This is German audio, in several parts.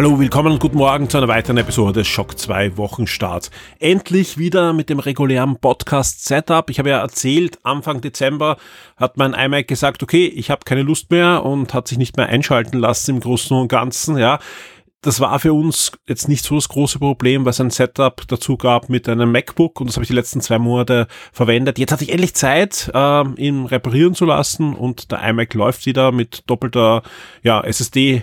Hallo, willkommen und guten Morgen zu einer weiteren Episode des Schock 2 Wochenstarts. Endlich wieder mit dem regulären Podcast Setup. Ich habe ja erzählt, Anfang Dezember hat mein iMac gesagt, okay, ich habe keine Lust mehr und hat sich nicht mehr einschalten lassen im Großen und Ganzen, ja. Das war für uns jetzt nicht so das große Problem, weil es ein Setup dazu gab mit einem MacBook und das habe ich die letzten zwei Monate verwendet. Jetzt hatte ich endlich Zeit, äh, ihn reparieren zu lassen und der iMac läuft wieder mit doppelter ja, SSD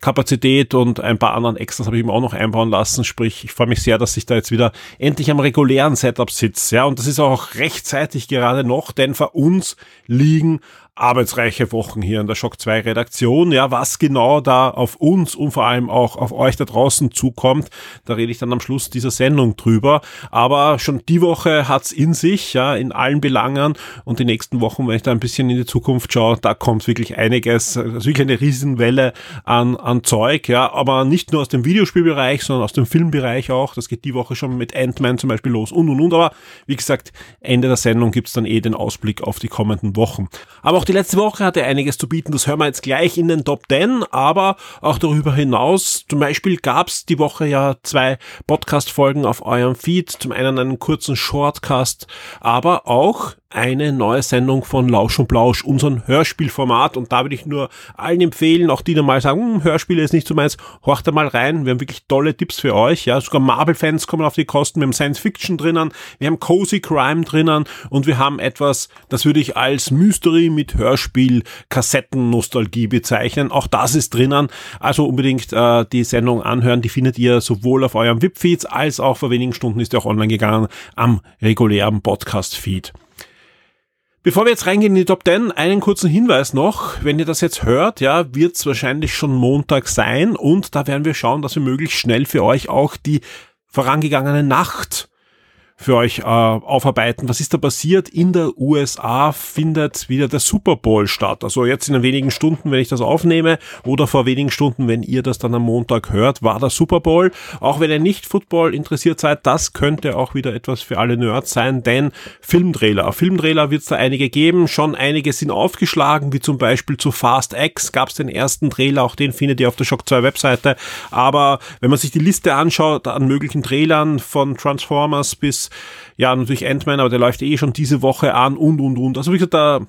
Kapazität und ein paar anderen Extras habe ich ihm auch noch einbauen lassen. Sprich, ich freue mich sehr, dass ich da jetzt wieder endlich am regulären Setup sitze. Ja, und das ist auch rechtzeitig gerade noch, denn für uns liegen arbeitsreiche Wochen hier in der Shock 2 Redaktion. Ja, was genau da auf uns und vor allem auch auf euch da draußen zukommt, da rede ich dann am Schluss dieser Sendung drüber. Aber schon die Woche hat's in sich, ja, in allen Belangen und die nächsten Wochen, wenn ich da ein bisschen in die Zukunft schaue, da kommt wirklich einiges, das ist wirklich eine Riesenwelle an, an Zeug, ja, aber nicht nur aus dem Videospielbereich, sondern aus dem Filmbereich auch. Das geht die Woche schon mit Ant-Man zum Beispiel los und und und. Aber wie gesagt, Ende der Sendung gibt's dann eh den Ausblick auf die kommenden Wochen. Aber auch die letzte Woche hatte einiges zu bieten, das hören wir jetzt gleich in den Top 10, aber auch darüber hinaus, zum Beispiel gab's die Woche ja zwei Podcast-Folgen auf eurem Feed, zum einen einen kurzen Shortcast, aber auch eine neue Sendung von Lausch und Blausch, unseren Hörspielformat. Und da würde ich nur allen empfehlen, auch die, die mal sagen, hm, Hörspiele ist nicht so meins, horcht da mal rein. Wir haben wirklich tolle Tipps für euch. Ja, sogar Marvel-Fans kommen auf die Kosten. Wir haben Science Fiction drinnen, wir haben Cozy Crime drinnen und wir haben etwas, das würde ich als Mystery mit Hörspiel, Kassetten-Nostalgie bezeichnen. Auch das ist drinnen. Also unbedingt äh, die Sendung anhören. Die findet ihr sowohl auf eurem VIP-Feeds als auch vor wenigen Stunden ist er auch online gegangen am regulären Podcast-Feed. Bevor wir jetzt reingehen in die Top 10, einen kurzen Hinweis noch. Wenn ihr das jetzt hört, ja, wird es wahrscheinlich schon Montag sein und da werden wir schauen, dass wir möglichst schnell für euch auch die vorangegangene Nacht für euch äh, aufarbeiten. Was ist da passiert? In der USA findet wieder der Super Bowl statt. Also jetzt in wenigen Stunden, wenn ich das aufnehme, oder vor wenigen Stunden, wenn ihr das dann am Montag hört, war der Super Bowl. Auch wenn ihr nicht Football interessiert seid, das könnte auch wieder etwas für alle Nerds sein, denn Filmtrailer. Filmtrailer wird es da einige geben. Schon einige sind aufgeschlagen, wie zum Beispiel zu Fast X gab es den ersten Trailer, auch den findet ihr auf der Shock 2 Webseite. Aber wenn man sich die Liste anschaut an möglichen Trailern von Transformers bis ja, natürlich Ant-Man, aber der läuft eh schon diese Woche an und, und, und. Also wie gesagt, da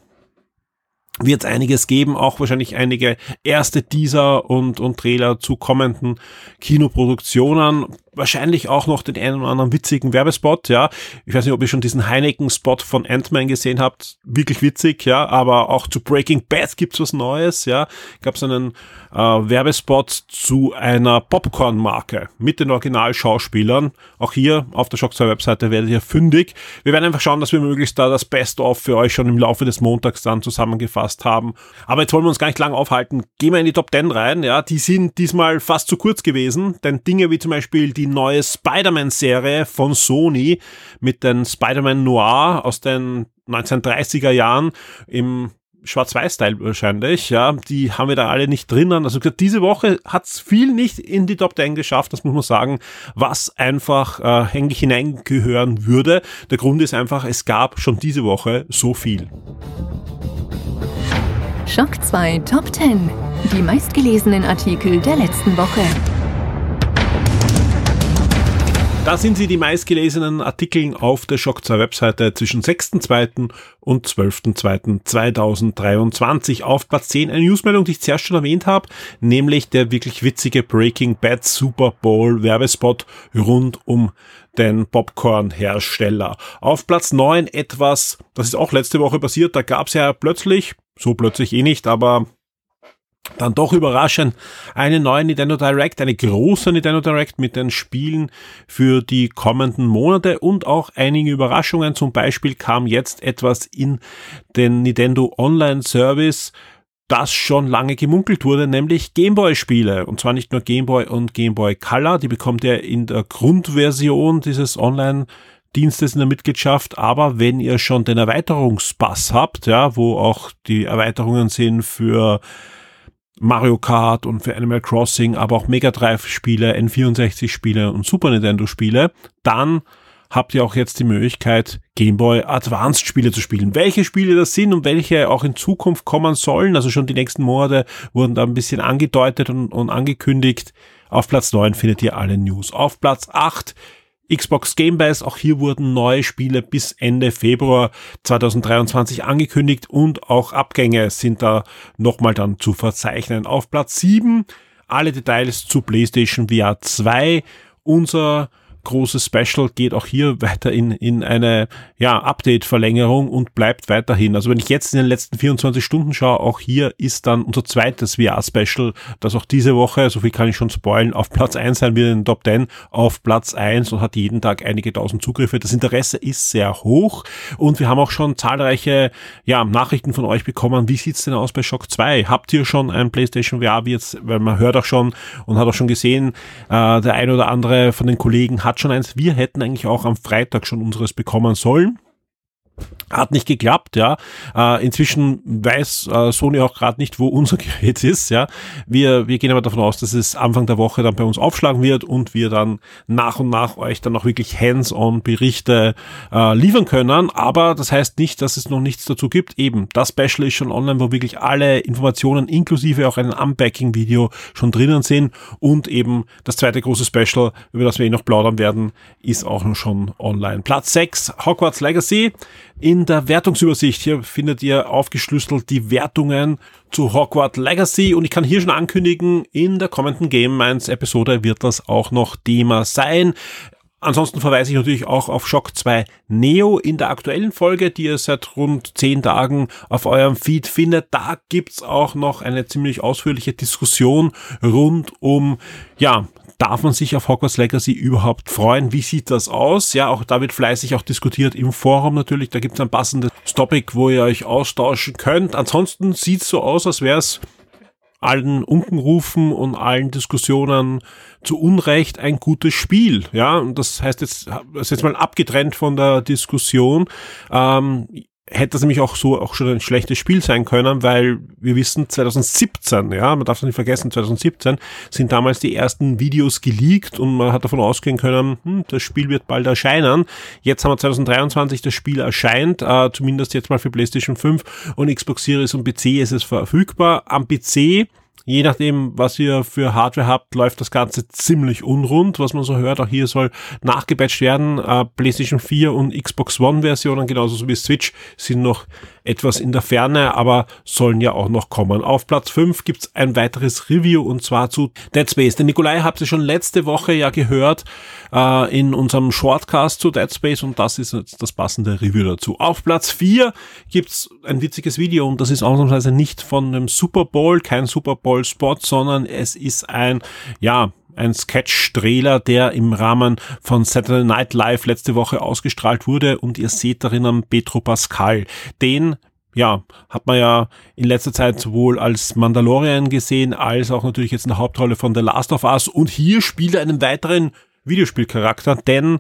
wird es einiges geben, auch wahrscheinlich einige erste Teaser und, und Trailer zu kommenden Kinoproduktionen wahrscheinlich auch noch den einen oder anderen witzigen Werbespot, ja. Ich weiß nicht, ob ihr schon diesen Heineken-Spot von Ant-Man gesehen habt. Wirklich witzig, ja. Aber auch zu Breaking Bad gibt's was Neues, ja. Gab's einen äh, Werbespot zu einer Popcorn-Marke mit den Originalschauspielern. Auch hier auf der Shock 2 Webseite werdet ihr fündig. Wir werden einfach schauen, dass wir möglichst da das Best-of für euch schon im Laufe des Montags dann zusammengefasst haben. Aber jetzt wollen wir uns gar nicht lang aufhalten. Gehen wir in die Top 10 rein, ja. Die sind diesmal fast zu kurz gewesen, denn Dinge wie zum Beispiel die neue Spider-Man-Serie von Sony mit den Spider-Man Noir aus den 1930er Jahren im Schwarz-Weiß-Style wahrscheinlich, ja, die haben wir da alle nicht drinnen. Also diese Woche hat's viel nicht in die Top 10 geschafft, das muss man sagen, was einfach äh, eigentlich hineingehören würde. Der Grund ist einfach, es gab schon diese Woche so viel. Schock 2 Top 10. Die meistgelesenen Artikel der letzten Woche. Da sind sie die meistgelesenen Artikel auf der Shock 2 Webseite zwischen 6.2. und 12.2.2023. Auf Platz 10 eine Newsmeldung, die ich zuerst schon erwähnt habe, nämlich der wirklich witzige Breaking Bad Super Bowl Werbespot rund um den Popcorn-Hersteller. Auf Platz 9 etwas, das ist auch letzte Woche passiert, da gab es ja plötzlich, so plötzlich eh nicht, aber dann doch überraschend eine neue Nintendo Direct, eine große Nintendo Direct mit den Spielen für die kommenden Monate und auch einige Überraschungen. Zum Beispiel kam jetzt etwas in den Nintendo Online Service das schon lange gemunkelt wurde, nämlich Gameboy-Spiele. Und zwar nicht nur Gameboy und Gameboy Color, die bekommt ihr in der Grundversion dieses Online- Dienstes in der Mitgliedschaft, aber wenn ihr schon den Erweiterungspass habt, ja, wo auch die Erweiterungen sind für Mario Kart und für Animal Crossing, aber auch Mega Drive Spiele, N64 Spiele und Super Nintendo Spiele, dann habt ihr auch jetzt die Möglichkeit, Game Boy Advanced Spiele zu spielen. Welche Spiele das sind und welche auch in Zukunft kommen sollen, also schon die nächsten Monate wurden da ein bisschen angedeutet und, und angekündigt. Auf Platz 9 findet ihr alle News. Auf Platz 8 Xbox Game Pass, auch hier wurden neue Spiele bis Ende Februar 2023 angekündigt und auch Abgänge sind da nochmal dann zu verzeichnen. Auf Platz 7 alle Details zu PlayStation VR 2, unser großes Special geht auch hier weiter in, in eine ja, Update-Verlängerung und bleibt weiterhin. Also wenn ich jetzt in den letzten 24 Stunden schaue, auch hier ist dann unser zweites VR-Special, das auch diese Woche, so viel kann ich schon spoilen, auf Platz 1 sein wird in den Top 10, auf Platz 1 und hat jeden Tag einige tausend Zugriffe. Das Interesse ist sehr hoch und wir haben auch schon zahlreiche ja, Nachrichten von euch bekommen. Wie sieht's denn aus bei Shock 2? Habt ihr schon ein PlayStation VR? Wie jetzt, weil man hört auch schon und hat auch schon gesehen, äh, der ein oder andere von den Kollegen hat schon eins. Wir hätten eigentlich auch am Freitag schon unseres bekommen sollen. Hat nicht geklappt, ja. Äh, inzwischen weiß äh, Sony auch gerade nicht, wo unser Gerät ist, ja. Wir, wir gehen aber davon aus, dass es Anfang der Woche dann bei uns aufschlagen wird und wir dann nach und nach euch dann auch wirklich hands-on Berichte äh, liefern können. Aber das heißt nicht, dass es noch nichts dazu gibt. Eben, das Special ist schon online, wo wirklich alle Informationen inklusive auch ein Unpacking-Video schon drinnen sind und eben das zweite große Special, über das wir eh noch plaudern werden, ist auch schon online. Platz 6, Hogwarts Legacy in der Wertungsübersicht. Hier findet ihr aufgeschlüsselt die Wertungen zu Hogwarts Legacy und ich kann hier schon ankündigen, in der kommenden Game Minds Episode wird das auch noch Thema sein. Ansonsten verweise ich natürlich auch auf Shock 2 Neo in der aktuellen Folge, die ihr seit rund 10 Tagen auf eurem Feed findet. Da gibt's auch noch eine ziemlich ausführliche Diskussion rund um, ja, Darf man sich auf Hogwarts Legacy überhaupt freuen? Wie sieht das aus? Ja, auch da wird fleißig auch diskutiert im Forum natürlich. Da gibt es ein passendes Topic, wo ihr euch austauschen könnt. Ansonsten sieht es so aus, als wäre es allen Unkenrufen und allen Diskussionen zu Unrecht ein gutes Spiel. Ja, und das heißt jetzt, das ist jetzt mal abgetrennt von der Diskussion. Ähm, hätte das nämlich auch so auch schon ein schlechtes Spiel sein können, weil wir wissen 2017, ja, man darf es nicht vergessen, 2017 sind damals die ersten Videos geleakt und man hat davon ausgehen können, hm, das Spiel wird bald erscheinen. Jetzt haben wir 2023, das Spiel erscheint, äh, zumindest jetzt mal für PlayStation 5 und Xbox Series und PC ist es verfügbar. Am PC Je nachdem, was ihr für Hardware habt, läuft das Ganze ziemlich unrund, was man so hört. Auch hier soll nachgepatcht werden. Äh, PlayStation 4 und Xbox One Versionen, genauso wie Switch, sind noch etwas in der Ferne, aber sollen ja auch noch kommen. Auf Platz 5 gibt's ein weiteres Review und zwar zu Dead Space. Den Nikolai habt ihr schon letzte Woche ja gehört äh, in unserem Shortcast zu Dead Space und das ist jetzt das passende Review dazu. Auf Platz 4 gibt's ein witziges Video und das ist ausnahmsweise nicht von einem Super Bowl, kein Super Bowl Spot, sondern es ist ein, ja, ein Sketch-Trailer, der im Rahmen von Saturday Night Live letzte Woche ausgestrahlt wurde und ihr seht darin Petro Pascal. Den ja, hat man ja in letzter Zeit sowohl als Mandalorian gesehen, als auch natürlich jetzt in der Hauptrolle von The Last of Us. Und hier spielt er einen weiteren Videospielcharakter, denn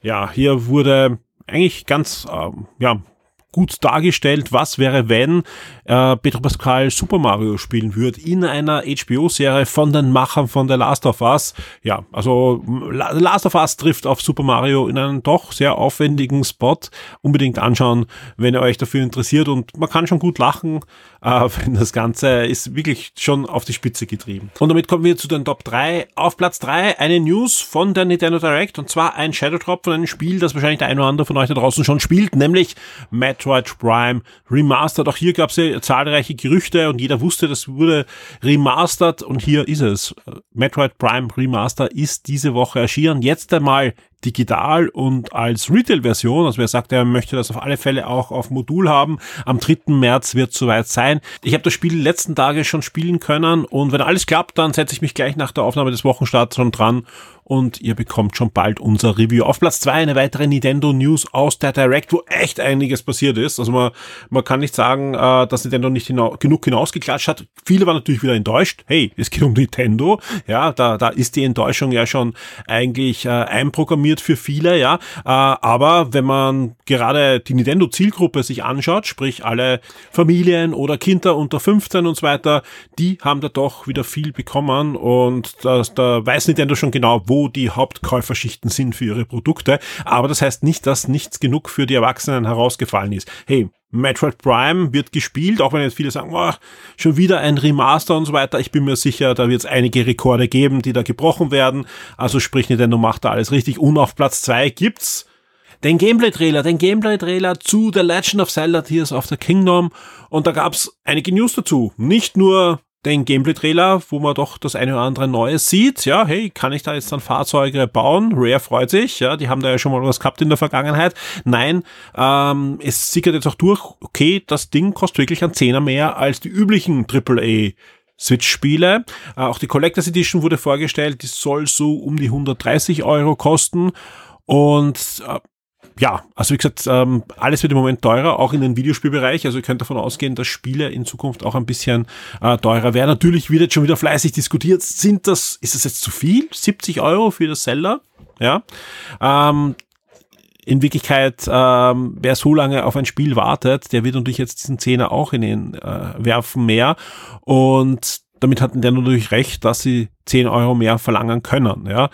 ja, hier wurde eigentlich ganz ähm, ja, gut dargestellt, was wäre, wenn äh, Pedro Pascal Super Mario spielen würde in einer HBO-Serie von den Machern von The Last of Us. Ja, also The Last of Us trifft auf Super Mario in einem doch sehr aufwendigen Spot. Unbedingt anschauen, wenn ihr euch dafür interessiert und man kann schon gut lachen, äh, wenn das Ganze ist wirklich schon auf die Spitze getrieben. Und damit kommen wir zu den Top 3. Auf Platz 3 eine News von der Nintendo Direct und zwar ein Shadow Drop von einem Spiel, das wahrscheinlich der ein oder andere von euch da draußen schon spielt, nämlich Metroid Prime Remastered. Auch hier gab es ja zahlreiche Gerüchte und jeder wusste, das wurde remastered und hier ist es. Metroid Prime Remaster ist diese Woche erschienen. Jetzt einmal digital und als Retail-Version. Also wer sagt, er möchte das auf alle Fälle auch auf Modul haben. Am 3. März wird soweit sein. Ich habe das Spiel letzten Tage schon spielen können und wenn alles klappt, dann setze ich mich gleich nach der Aufnahme des Wochenstarts schon dran und ihr bekommt schon bald unser Review. Auf Platz zwei eine weitere Nintendo News aus der Direct, wo echt einiges passiert ist. Also man, man kann nicht sagen, äh, dass Nintendo nicht hina genug hinausgeklatscht hat. Viele waren natürlich wieder enttäuscht. Hey, es geht um Nintendo. Ja, da, da ist die Enttäuschung ja schon eigentlich äh, einprogrammiert für viele, ja. Äh, aber wenn man gerade die Nintendo Zielgruppe sich anschaut, sprich alle Familien oder Kinder unter 15 und so weiter, die haben da doch wieder viel bekommen und das, da weiß Nintendo schon genau, wo die Hauptkäuferschichten sind für ihre Produkte. Aber das heißt nicht, dass nichts genug für die Erwachsenen herausgefallen ist. Hey, Metroid Prime wird gespielt, auch wenn jetzt viele sagen, oh, schon wieder ein Remaster und so weiter. Ich bin mir sicher, da wird es einige Rekorde geben, die da gebrochen werden. Also sprich, Nintendo macht da alles richtig. Und auf Platz zwei gibt's den Gameplay-Trailer, den Gameplay-Trailer zu The Legend of Zelda Tears of the Kingdom. Und da gab's einige News dazu. Nicht nur den Gameplay-Trailer, wo man doch das eine oder andere Neues sieht. Ja, hey, kann ich da jetzt dann Fahrzeuge bauen? Rare freut sich, ja, die haben da ja schon mal was gehabt in der Vergangenheit. Nein, ähm, es sickert jetzt auch durch, okay, das Ding kostet wirklich ein Zehner mehr als die üblichen AAA Switch-Spiele. Äh, auch die Collectors Edition wurde vorgestellt, die soll so um die 130 Euro kosten. Und äh, ja, also wie gesagt, ähm, alles wird im Moment teurer, auch in den Videospielbereich. Also ihr könnt davon ausgehen, dass Spiele in Zukunft auch ein bisschen äh, teurer werden. Natürlich wird jetzt schon wieder fleißig diskutiert. Sind das, ist das jetzt zu viel? 70 Euro für das Seller? Ja. Ähm, in Wirklichkeit, ähm, wer so lange auf ein Spiel wartet, der wird natürlich jetzt diesen Zehner auch in den äh, werfen mehr. Und damit hatten der natürlich recht, dass sie 10 Euro mehr verlangen können. Ja.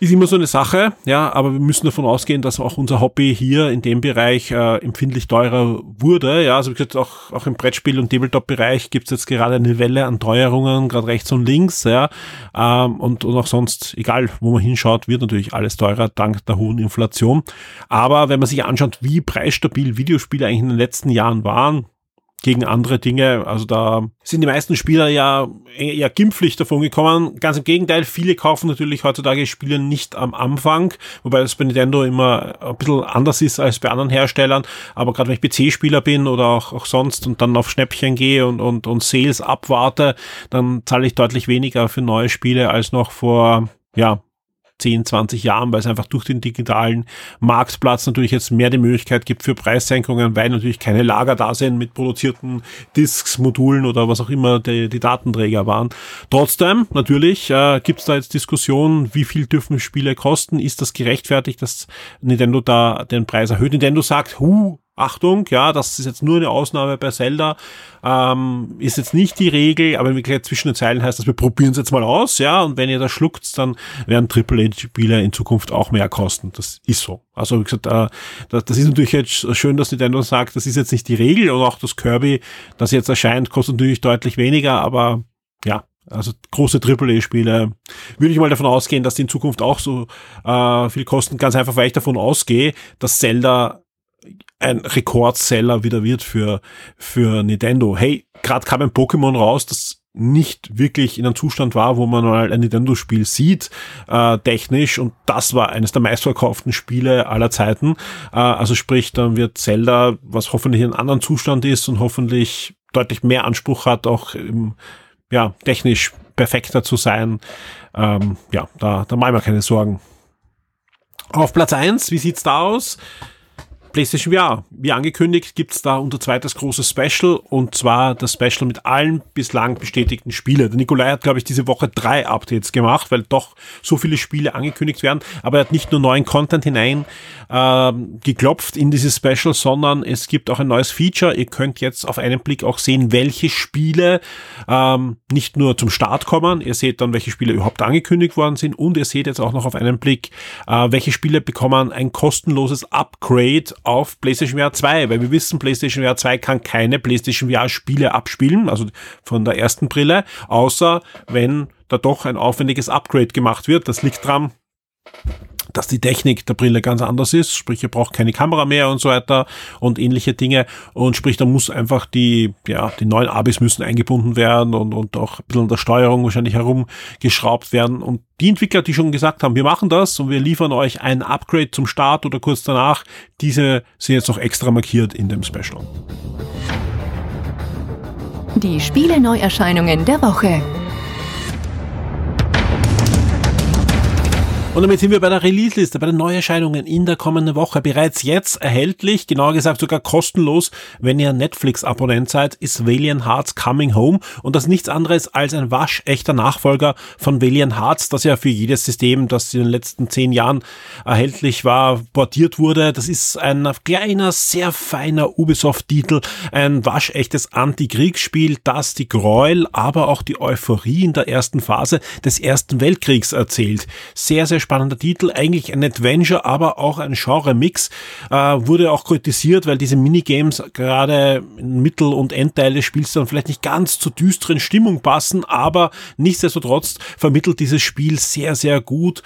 Ist immer so eine Sache, ja, aber wir müssen davon ausgehen, dass auch unser Hobby hier in dem Bereich äh, empfindlich teurer wurde. Ja, also wie gesagt, auch, auch im Brettspiel- und Tabletop-Bereich gibt es jetzt gerade eine Welle an Teuerungen, gerade rechts und links, ja. Ähm, und, und auch sonst, egal wo man hinschaut, wird natürlich alles teurer dank der hohen Inflation. Aber wenn man sich anschaut, wie preisstabil Videospiele eigentlich in den letzten Jahren waren, gegen andere Dinge. Also da sind die meisten Spieler ja eher gimpflich davon gekommen. Ganz im Gegenteil, viele kaufen natürlich heutzutage Spiele nicht am Anfang, wobei das bei Nintendo immer ein bisschen anders ist als bei anderen Herstellern. Aber gerade wenn ich PC-Spieler bin oder auch, auch sonst und dann auf Schnäppchen gehe und, und, und Sales abwarte, dann zahle ich deutlich weniger für neue Spiele als noch vor ja, 10, 20 Jahren, weil es einfach durch den digitalen Marktplatz natürlich jetzt mehr die Möglichkeit gibt für Preissenkungen, weil natürlich keine Lager da sind mit produzierten Disks, Modulen oder was auch immer die, die Datenträger waren. Trotzdem, natürlich, äh, gibt es da jetzt Diskussionen, wie viel dürfen Spiele kosten? Ist das gerechtfertigt, dass Nintendo da den Preis erhöht? Nintendo sagt, hu, Achtung, ja, das ist jetzt nur eine Ausnahme bei Zelda, ähm, ist jetzt nicht die Regel, aber in Wirklichkeit zwischen den Zeilen heißt das, wir probieren es jetzt mal aus, ja, und wenn ihr das schluckt, dann werden AAA-Spiele in Zukunft auch mehr kosten. Das ist so. Also wie gesagt, äh, das, das ist natürlich jetzt schön, dass Nintendo sagt, das ist jetzt nicht die Regel und auch das Kirby, das jetzt erscheint, kostet natürlich deutlich weniger, aber ja, also große AAA-Spiele, würde ich mal davon ausgehen, dass die in Zukunft auch so äh, viel kosten. Ganz einfach, weil ich davon ausgehe, dass Zelda ein Rekordseller wieder wird für, für Nintendo. Hey, gerade kam ein Pokémon raus, das nicht wirklich in einem Zustand war, wo man mal ein Nintendo-Spiel sieht, äh, technisch, und das war eines der meistverkauften Spiele aller Zeiten. Äh, also sprich, dann wird Zelda, was hoffentlich in einem anderen Zustand ist und hoffentlich deutlich mehr Anspruch hat, auch im, ja, technisch perfekter zu sein. Ähm, ja, da, da machen wir keine Sorgen. Auf Platz eins, wie sieht's da aus? PlayStation VR. Wie angekündigt, gibt's da unser zweites großes Special und zwar das Special mit allen bislang bestätigten Spielen. Der Nikolai hat, glaube ich, diese Woche drei Updates gemacht, weil doch so viele Spiele angekündigt werden. Aber er hat nicht nur neuen Content hinein äh, geklopft in dieses Special, sondern es gibt auch ein neues Feature. Ihr könnt jetzt auf einen Blick auch sehen, welche Spiele ähm, nicht nur zum Start kommen. Ihr seht dann, welche Spiele überhaupt angekündigt worden sind und ihr seht jetzt auch noch auf einen Blick, äh, welche Spiele bekommen ein kostenloses Upgrade auf PlayStation VR 2, weil wir wissen, PlayStation VR 2 kann keine PlayStation VR Spiele abspielen, also von der ersten Brille, außer wenn da doch ein aufwendiges Upgrade gemacht wird. Das liegt dran, dass die Technik der Brille ganz anders ist, sprich ihr braucht keine Kamera mehr und so weiter und ähnliche Dinge und sprich da muss einfach die ja die neuen Abis müssen eingebunden werden und und auch ein bisschen an der Steuerung wahrscheinlich herumgeschraubt werden und die Entwickler, die schon gesagt haben, wir machen das und wir liefern euch ein Upgrade zum Start oder kurz danach, diese sind jetzt noch extra markiert in dem Special. Die Spiele Neuerscheinungen der Woche. Und damit sind wir bei der Release-Liste, bei den Neuerscheinungen in der kommenden Woche. Bereits jetzt erhältlich, genauer gesagt sogar kostenlos, wenn ihr Netflix-Abonnent seid, ist Valiant Hearts Coming Home. Und das nichts anderes als ein waschechter Nachfolger von Valiant Hearts, das ja für jedes System, das in den letzten zehn Jahren erhältlich war, portiert wurde. Das ist ein kleiner, sehr feiner Ubisoft-Titel, ein waschechtes Anti-Kriegsspiel, das die Gräuel, aber auch die Euphorie in der ersten Phase des Ersten Weltkriegs erzählt. Sehr, sehr spannender Titel, eigentlich ein Adventure, aber auch ein Genre-Mix. Äh, wurde auch kritisiert, weil diese Minigames gerade in Mittel- und Endteil des Spiels dann vielleicht nicht ganz zur düsteren Stimmung passen, aber nichtsdestotrotz vermittelt dieses Spiel sehr, sehr gut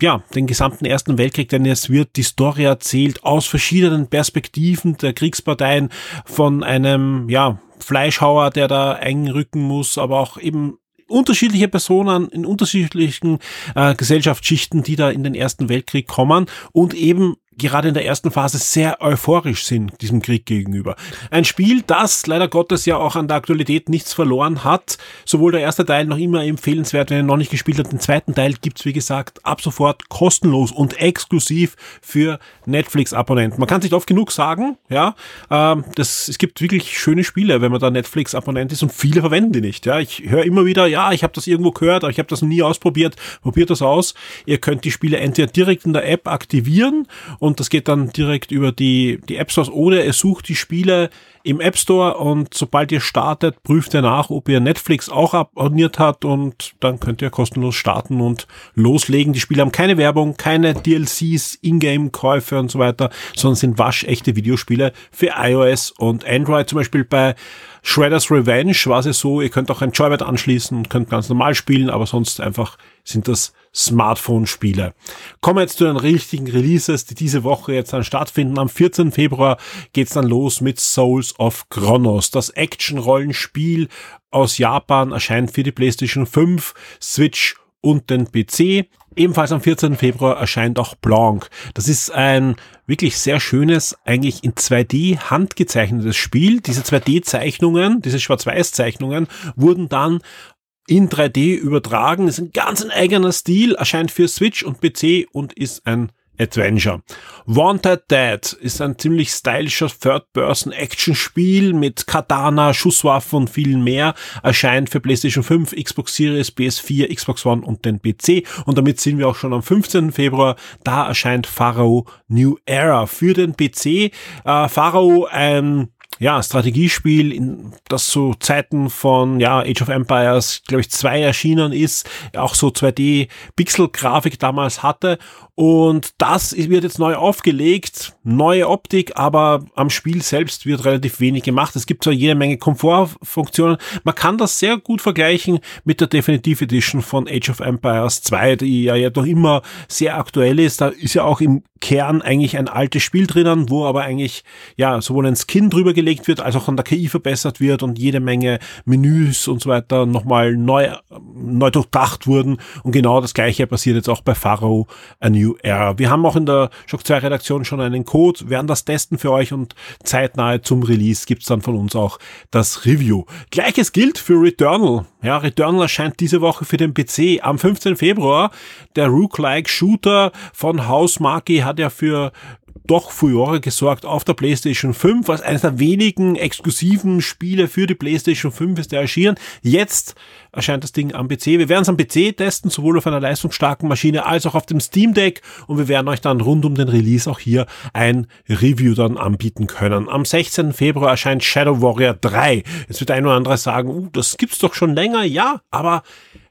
ja, den gesamten Ersten Weltkrieg, denn es wird die Story erzählt aus verschiedenen Perspektiven der Kriegsparteien von einem, ja, Fleischhauer, der da einrücken muss, aber auch eben unterschiedliche Personen in unterschiedlichen äh, Gesellschaftsschichten, die da in den Ersten Weltkrieg kommen und eben gerade in der ersten Phase sehr euphorisch sind diesem Krieg gegenüber. Ein Spiel, das leider Gottes ja auch an der Aktualität nichts verloren hat. Sowohl der erste Teil noch immer empfehlenswert, wenn ihr noch nicht gespielt habt. Den zweiten Teil gibt's wie gesagt, ab sofort kostenlos und exklusiv für Netflix-Abonnenten. Man kann sich oft genug sagen, ja. Ähm, das, es gibt wirklich schöne Spiele, wenn man da Netflix-Abonnent ist und viele verwenden die nicht. Ja, Ich höre immer wieder, ja, ich habe das irgendwo gehört, aber ich habe das nie ausprobiert. Probiert das aus. Ihr könnt die Spiele entweder direkt in der App aktivieren und das geht dann direkt über die, die App Stores oder ihr sucht die Spiele im App Store und sobald ihr startet, prüft ihr nach, ob ihr Netflix auch abonniert hat und dann könnt ihr kostenlos starten und loslegen. Die Spiele haben keine Werbung, keine DLCs, Ingame-Käufe und so weiter, sondern sind waschechte Videospiele für iOS und Android. Zum Beispiel bei Shredder's Revenge war es so, ihr könnt auch ein Joybird anschließen und könnt ganz normal spielen, aber sonst einfach sind das Smartphone-Spiele. Kommen wir jetzt zu den richtigen Releases, die diese Woche jetzt dann stattfinden. Am 14. Februar geht's dann los mit Souls of Chronos. Das Action-Rollenspiel aus Japan erscheint für die PlayStation 5, Switch und den PC. Ebenfalls am 14. Februar erscheint auch Blanc. Das ist ein wirklich sehr schönes, eigentlich in 2D handgezeichnetes Spiel. Diese 2D-Zeichnungen, diese Schwarz-Weiß-Zeichnungen wurden dann in 3D übertragen. Ist ein ganz eigener Stil, erscheint für Switch und PC und ist ein Adventure. Wanted Dead ist ein ziemlich stylischer Third-Person-Action-Spiel mit Katana, Schusswaffen und viel mehr. Erscheint für PlayStation 5, Xbox Series, PS4, Xbox One und den PC. Und damit sind wir auch schon am 15. Februar. Da erscheint Pharaoh New Era für den PC. Äh, Pharaoh ein ja, Strategiespiel, das zu Zeiten von ja, Age of Empires, glaube ich, zwei erschienen ist, auch so 2D-Pixel-Grafik damals hatte und das wird jetzt neu aufgelegt, neue Optik, aber am Spiel selbst wird relativ wenig gemacht. Es gibt zwar jede Menge Komfortfunktionen. Man kann das sehr gut vergleichen mit der Definitive Edition von Age of Empires 2, die ja, ja noch immer sehr aktuell ist. Da ist ja auch im Kern eigentlich ein altes Spiel drinnen, wo aber eigentlich ja sowohl ein Skin drüber gelegt wird, als auch an der KI verbessert wird und jede Menge Menüs und so weiter nochmal neu, neu durchdacht wurden. Und genau das gleiche passiert jetzt auch bei Pharaoh A New Era. Wir haben auch in der Shock 2 Redaktion schon einen Code, werden das testen für euch und zeitnahe zum Release gibt's dann von uns auch das Review. Gleiches gilt für Returnal. Ja, Returnal erscheint diese Woche für den PC am 15. Februar. Der Rook-like Shooter von Hausmarki hat ja für doch Furore gesorgt auf der PlayStation 5, was eines der wenigen exklusiven Spiele für die PlayStation 5 ist, der erschienen. Jetzt erscheint das Ding am PC. Wir werden es am PC testen, sowohl auf einer leistungsstarken Maschine als auch auf dem Steam Deck und wir werden euch dann rund um den Release auch hier ein Review dann anbieten können. Am 16. Februar erscheint Shadow Warrior 3. Jetzt wird ein oder andere sagen, uh, das gibt's doch schon länger. Ja, aber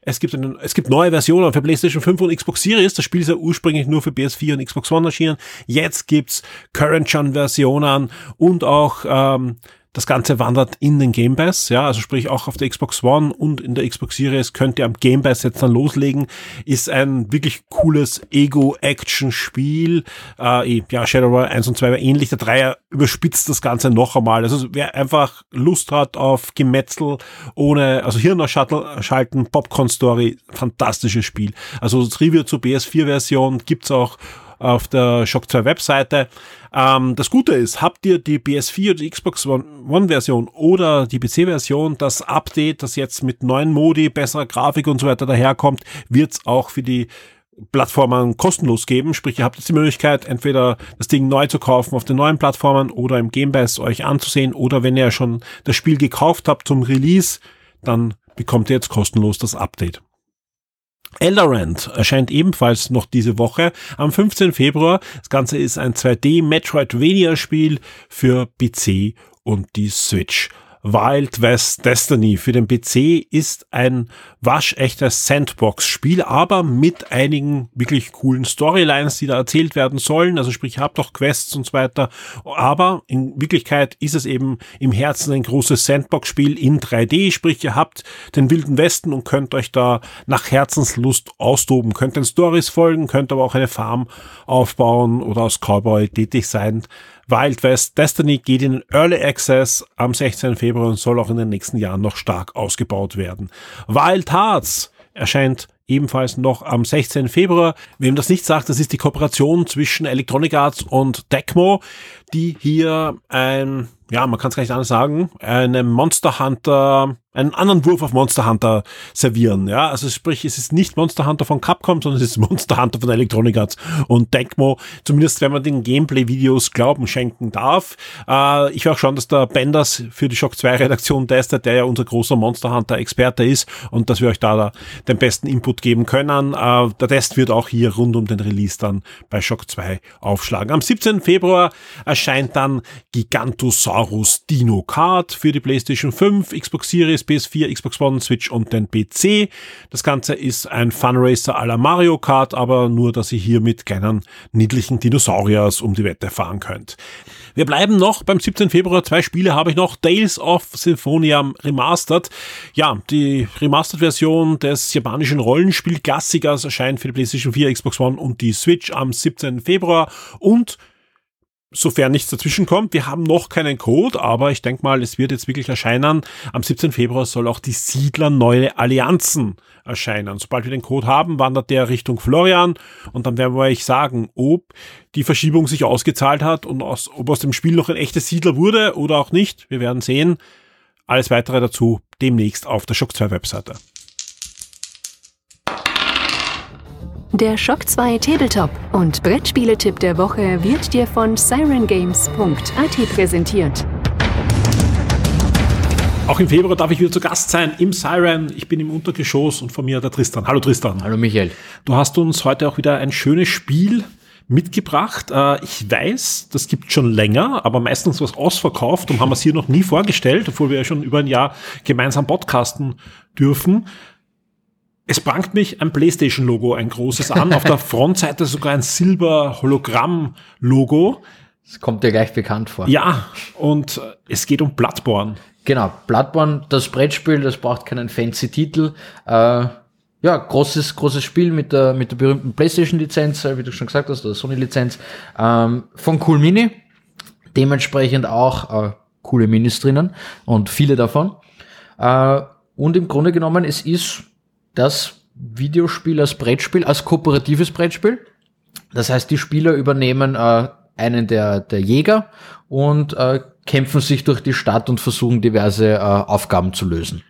es gibt, einen, es gibt neue Versionen für PlayStation 5 und Xbox Series. Das Spiel ist ja ursprünglich nur für PS4 und Xbox One erschienen. Jetzt gibt's Current-Gen-Versionen und auch ähm, Das Ganze wandert in den Game Pass, ja, also sprich auch auf der Xbox One und in der Xbox Series könnt ihr am Game Pass jetzt dann loslegen. Ist ein wirklich cooles Ego-Action-Spiel. Äh, ja, Shadow War 1 und 2 war ähnlich. Der Dreier überspitzt das Ganze noch einmal. Also wer einfach Lust hat auf Gemetzel ohne, also Hirn schalten, Popcorn-Story, fantastisches Spiel. Also das Review zur PS4-Version gibt's auch auf der Shock 2 Webseite. Ähm, das Gute ist, habt ihr die PS4 oder die Xbox One Version oder die PC-Version, das Update, das jetzt mit neuen Modi, besserer Grafik und so weiter daherkommt, wird's auch für die Plattformen kostenlos geben. Sprich, ihr habt jetzt die Möglichkeit, entweder das Ding neu zu kaufen auf den neuen Plattformen oder im Game Pass euch anzusehen oder wenn ihr schon das Spiel gekauft habt zum Release, dann bekommt ihr jetzt kostenlos das Update. Elderand erscheint ebenfalls noch diese Woche am 15. Februar. Das Ganze ist ein 2D Metroidvania-Spiel für PC und die Switch. Wild West Destiny für den PC ist ein waschechtes Sandbox-Spiel, aber mit einigen wirklich coolen Storylines, die da erzählt werden sollen. Also sprich, ihr habt auch Quests und so weiter. Aber in Wirklichkeit ist es eben im Herzen ein großes Sandbox-Spiel in 3D. Sprich, ihr habt den Wilden Westen und könnt euch da nach Herzenslust austoben. Könnt den Stories folgen, könnt aber auch eine Farm aufbauen oder als Cowboy tätig sein. Wild West Destiny geht in Early Access am 16. Februar und soll auch in den nächsten Jahren noch stark ausgebaut werden. Wild Hearts erscheint ebenfalls noch am 16. Februar. Wem das nicht sagt, das ist die Kooperation zwischen Electronic Arts und Tecmo, die hier ein, ja, man kann es gar nicht anders sagen, eine Monster Hunter einen anderen Wurf auf Monster Hunter servieren. Ja, also sprich, es ist nicht Monster Hunter von Capcom, sondern es ist Monster Hunter von Electronic Arts und Tecmo, zumindest wenn man den Gameplay-Videos Glauben schenken darf. Äh, ich will auch schauen, dass der Benders für die Shock 2 Redaktion testet, der ja unser großer Monster Hunter Experte ist und dass wir euch da, da den besten Input geben können. Äh, der Test wird auch hier rund um den Release dann bei Shock 2 aufschlagen. Am 17. Februar erscheint dann Gigantosaurus Dino Card für die PlayStation 5, Xbox Series PS4, Xbox One, Switch und den PC. Das Ganze ist ein Funracer à la Mario Kart, aber nur, dass ihr hier mit kleinen niedlichen Dinosauriers um die Wette fahren könnt. Wir bleiben noch beim 17. Februar. Zwei Spiele habe ich noch. Tales of Symphonia Remastered. Ja, die Remastered-Version des japanischen Rollenspiel-Klassikers erscheint für die PlayStation 4, Xbox One und die Switch am 17. Februar und sofern nichts dazwischen kommt. Wir haben noch keinen Code, aber ich denke mal, es wird jetzt wirklich erscheinen. Am 17. Februar soll auch die Siedler neue Allianzen erscheinen. Sobald wir den Code haben, wandert der Richtung Florian und dann werden wir euch sagen, ob die Verschiebung sich ausgezahlt hat und aus, ob aus dem Spiel noch ein echtes Siedler wurde oder auch nicht. Wir werden sehen. Alles weitere dazu demnächst auf der Shock 2 Webseite. Der Shock 2 Tabletop und Brettspieletipp der Woche wird dir von sirengames.at präsentiert. Auch im Februar darf ich wieder zu Gast sein im Siren. Ich bin im Untergeschoss und von mir der Tristan. Hallo Tristan. Hallo Michael. Du hast uns heute auch wieder ein schönes Spiel mitgebracht. Äh, ich weiß, das gibt schon länger, aber meistens was ausverkauft und haben es hier noch nie vorgestellt, obwohl wir ja schon über ein Jahr gemeinsam podcasten dürfen. Es prangt mich ein PlayStation-Logo, ein großes an. Auf der Frontseite sogar ein Silber-Hologramm-Logo. Das kommt dir gleich bekannt vor. Ja, und es geht um Bloodborne. Genau, Bloodborne, das Brettspiel, das braucht keinen fancy Titel. Äh, ja, großes, großes Spiel mit der, mit der berühmten PlayStation-Lizenz, äh, wie du schon gesagt hast, der Sony-Lizenz, ähm, von Cool Mini. Dementsprechend auch äh, coole Minis drinnen und viele davon. Äh, und im Grunde genommen, es ist das Videospiel als Brettspiel, als kooperatives Brettspiel. Das heißt, die Spieler übernehmen äh, einen der, der Jäger und äh, kämpfen sich durch die Stadt und versuchen diverse äh, Aufgaben zu lösen.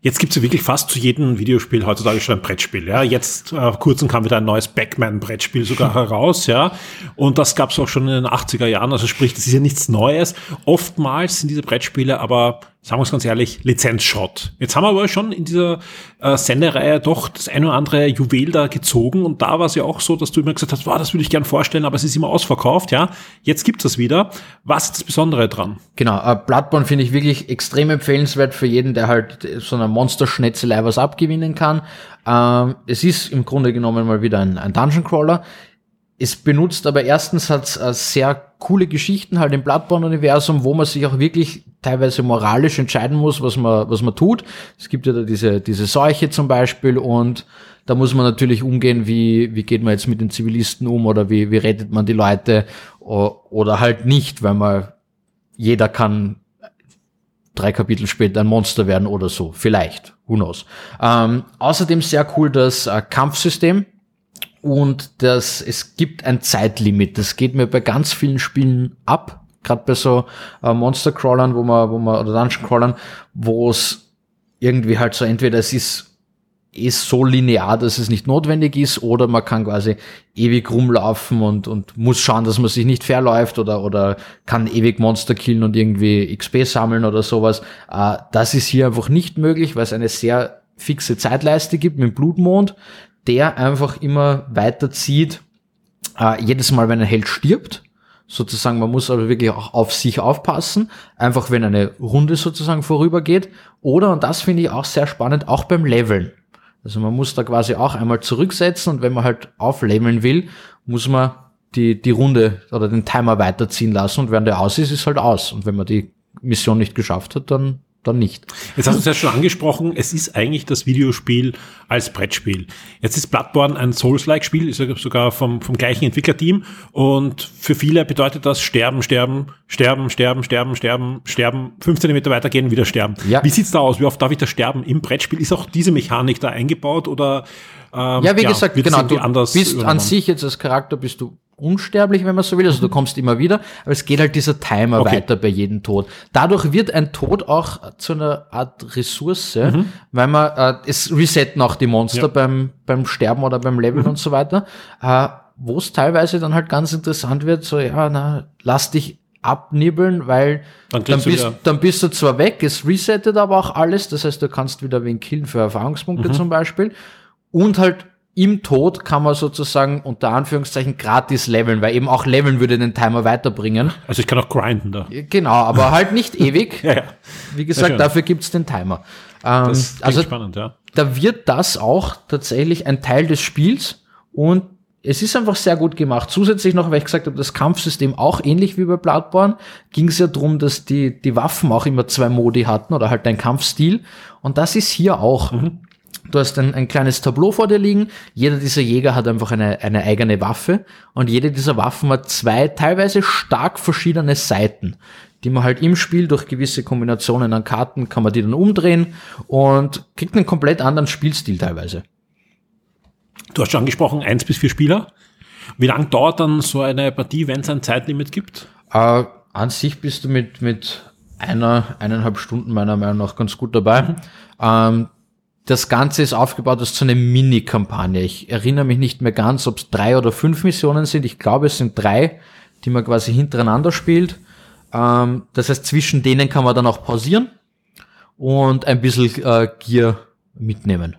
Jetzt gibt's ja wirklich fast zu jedem Videospiel heutzutage schon ein Brettspiel. Ja, jetzt äh, kurzem kam wieder ein neues Backman-Brettspiel sogar heraus, ja. Und das gab's auch schon in den 80er Jahren. Also sprich, das ist ja nichts Neues. Oftmals sind diese Brettspiele aber sagen wir es ganz ehrlich, Lizenzschrott. Jetzt haben wir aber schon in dieser äh, Sendereihe doch das eine oder andere Juwel da gezogen und da war es ja auch so, dass du immer gesagt hast, wow, das würde ich gern vorstellen, aber es ist immer ausverkauft, ja. Jetzt gibt es wieder. Was ist das Besondere dran? Genau, äh, Bloodborne finde ich wirklich extrem empfehlenswert für jeden, der halt so einer Monsterschnetzelei was abgewinnen kann. Ähm, es ist im Grunde genommen mal wieder ein, ein Dungeon Crawler es benutzt aber erstens hat äh, sehr coole Geschichten halt im Bloodborne-Universum, wo man sich auch wirklich teilweise moralisch entscheiden muss, was man, was man tut. Es gibt ja da diese, diese Seuche zum Beispiel und da muss man natürlich umgehen, wie, wie geht man jetzt mit den Zivilisten um oder wie, wie rettet man die Leute oder halt nicht, weil man, jeder kann drei Kapitel später ein Monster werden oder so. Vielleicht. Who knows. Ähm, außerdem sehr cool das äh, Kampfsystem und das, es gibt ein Zeitlimit. Das geht mir bei ganz vielen Spielen ab. Gerade bei so äh, Monster-Crawlern, wo man, wo man, oder Dungeon-Crawlern, wo es irgendwie halt so entweder es ist ist so linear, dass es nicht notwendig ist, oder man kann quasi ewig rumlaufen und, und muss schauen, dass man sich nicht verläuft oder, oder kann ewig Monster killen und irgendwie XP sammeln oder sowas. Äh, das ist hier einfach nicht möglich, weil es eine sehr fixe Zeitleiste gibt mit Blutmond, der einfach immer weiterzieht, äh, jedes Mal, wenn ein Held stirbt. Sozusagen, man muss aber wirklich auch auf sich aufpassen, einfach wenn eine Runde sozusagen vorübergeht. Oder, und das finde ich auch sehr spannend, auch beim Leveln. Also man muss da quasi auch einmal zurücksetzen und wenn man halt aufleveln will, muss man die, die Runde oder den Timer weiterziehen lassen und wenn der aus ist, ist halt aus. Und wenn man die Mission nicht geschafft hat, dann dann nicht. Jetzt hast du es ja schon angesprochen, es ist eigentlich das Videospiel als Brettspiel. Jetzt ist Bloodborne ein Souls-like-Spiel, ist sogar vom, vom gleichen Entwicklerteam und für viele bedeutet das sterben, sterben, sterben, sterben, sterben, sterben, sterben, fünf Zentimeter weitergehen, wieder sterben. Ja. Wie sieht's da aus? Wie oft darf ich da sterben im Brettspiel? Ist auch diese Mechanik da eingebaut oder ähm, ja, wie ja, gesagt, genau, du bist an sich jetzt als Charakter bist du unsterblich, wenn man so will. Also du kommst immer wieder, aber es geht halt dieser Timer okay. weiter bei jedem Tod. Dadurch wird ein Tod auch zu einer Art Ressource, mhm. weil man äh, es resetten auch die Monster ja. beim beim Sterben oder beim Leveln mhm. und so weiter. Äh, Wo es teilweise dann halt ganz interessant wird, so ja, na, lass dich abnibbeln, weil dann, dann, bist, dann bist du zwar weg, es resettet aber auch alles, das heißt, du kannst wieder wen killen für Erfahrungspunkte mhm. zum Beispiel und halt im Tod kann man sozusagen unter Anführungszeichen gratis leveln, weil eben auch leveln würde den Timer weiterbringen. Also ich kann auch grinden da. Genau, aber halt nicht ewig. ja, ja. Wie gesagt, dafür gibt's den Timer. Ähm, das also spannend, ja. Da wird das auch tatsächlich ein Teil des Spiels und es ist einfach sehr gut gemacht. Zusätzlich noch, weil ich gesagt habe, das Kampfsystem auch ähnlich wie bei Bloodborne, ging es ja darum, dass die, die Waffen auch immer zwei Modi hatten oder halt ein Kampfstil. Und das ist hier auch. Mhm. Du hast ein, ein kleines Tableau vor dir liegen. Jeder dieser Jäger hat einfach eine, eine eigene Waffe. Und jede dieser Waffen hat zwei teilweise stark verschiedene Seiten, die man halt im Spiel durch gewisse Kombinationen an Karten kann man die dann umdrehen und kriegt einen komplett anderen Spielstil teilweise. Du hast schon angesprochen, eins bis vier Spieler. Wie lang dauert dann so eine Partie, wenn es ein Zeitlimit gibt? Äh, an sich bist du mit, mit einer, eineinhalb Stunden meiner Meinung nach ganz gut dabei. Mhm. Ähm, das Ganze ist aufgebaut als so eine Mini-Kampagne. Ich erinnere mich nicht mehr ganz, ob es drei oder fünf Missionen sind. Ich glaube, es sind drei, die man quasi hintereinander spielt. Ähm, das heißt, zwischen denen kann man dann auch pausieren und ein bisschen äh, Gear mitnehmen.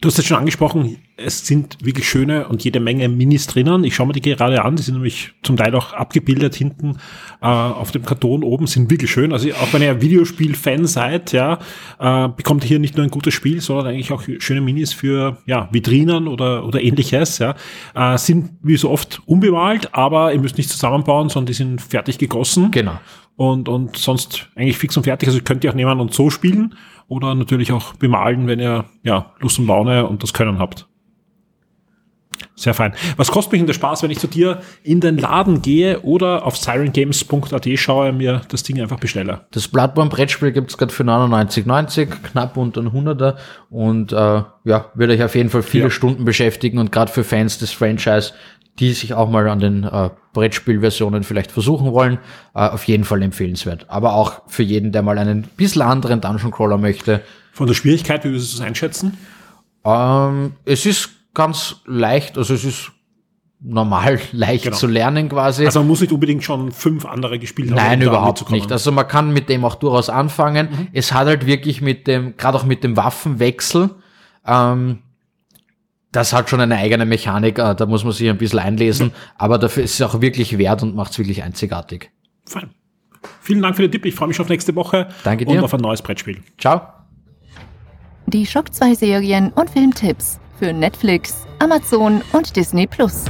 Du hast es schon angesprochen, es sind wirklich schöne und jede Menge Minis drinnen. Ich schaue mir die gerade an, die sind nämlich zum Teil auch abgebildet hinten äh, auf dem Karton oben, sind wirklich schön. Also auch wenn ihr Videospiel-Fan seid, ja, äh, bekommt ihr hier nicht nur ein gutes Spiel, sondern eigentlich auch schöne Minis für ja, Vitrinen oder, oder ähnliches. Ja. Äh, sind wie so oft unbemalt, aber ihr müsst nicht zusammenbauen, sondern die sind fertig gegossen. Genau. Und, und sonst eigentlich fix und fertig. Also könnt ihr auch nehmen und so spielen oder natürlich auch bemalen, wenn ihr ja Lust und Laune und das Können habt. Sehr fein. Was kostet mich denn der Spaß, wenn ich zu dir in den Laden gehe oder auf sirengames.at schaue, mir das Ding einfach bestelle? Das Bloodborne-Brettspiel gibt's gerade für 99,90, knapp unter ein 100er und äh, ja, wird euch auf jeden Fall viele ja. Stunden beschäftigen und gerade für Fans des Franchise, die sich auch mal an den äh, Brettspielversionen vielleicht versuchen wollen, äh, auf jeden Fall empfehlenswert. Aber auch für jeden, der mal einen bisschen anderen Dungeon Crawler möchte. Von der Schwierigkeit, wie würdest du es einschätzen? Ähm, es ist ganz leicht, also es ist normal leicht genau. zu lernen quasi. Also man muss nicht unbedingt schon fünf andere gespielt haben. Nein, überhaupt nicht. Also man kann mit dem auch durchaus anfangen. Mhm. Es hat halt wirklich mit dem, gerade auch mit dem Waffenwechsel, ähm, das hat schon eine eigene Mechanik, äh, da muss man sich ein bisschen einlesen, aber dafür ist es auch wirklich wert und macht es wirklich einzigartig. Vielen Dank für den Tipp, ich freue mich auf nächste Woche. Danke dir. Und auf ein neues Brettspiel. Ciao. Die Shock 2 Serien und Filmtipps für Netflix, Amazon und Disney Plus.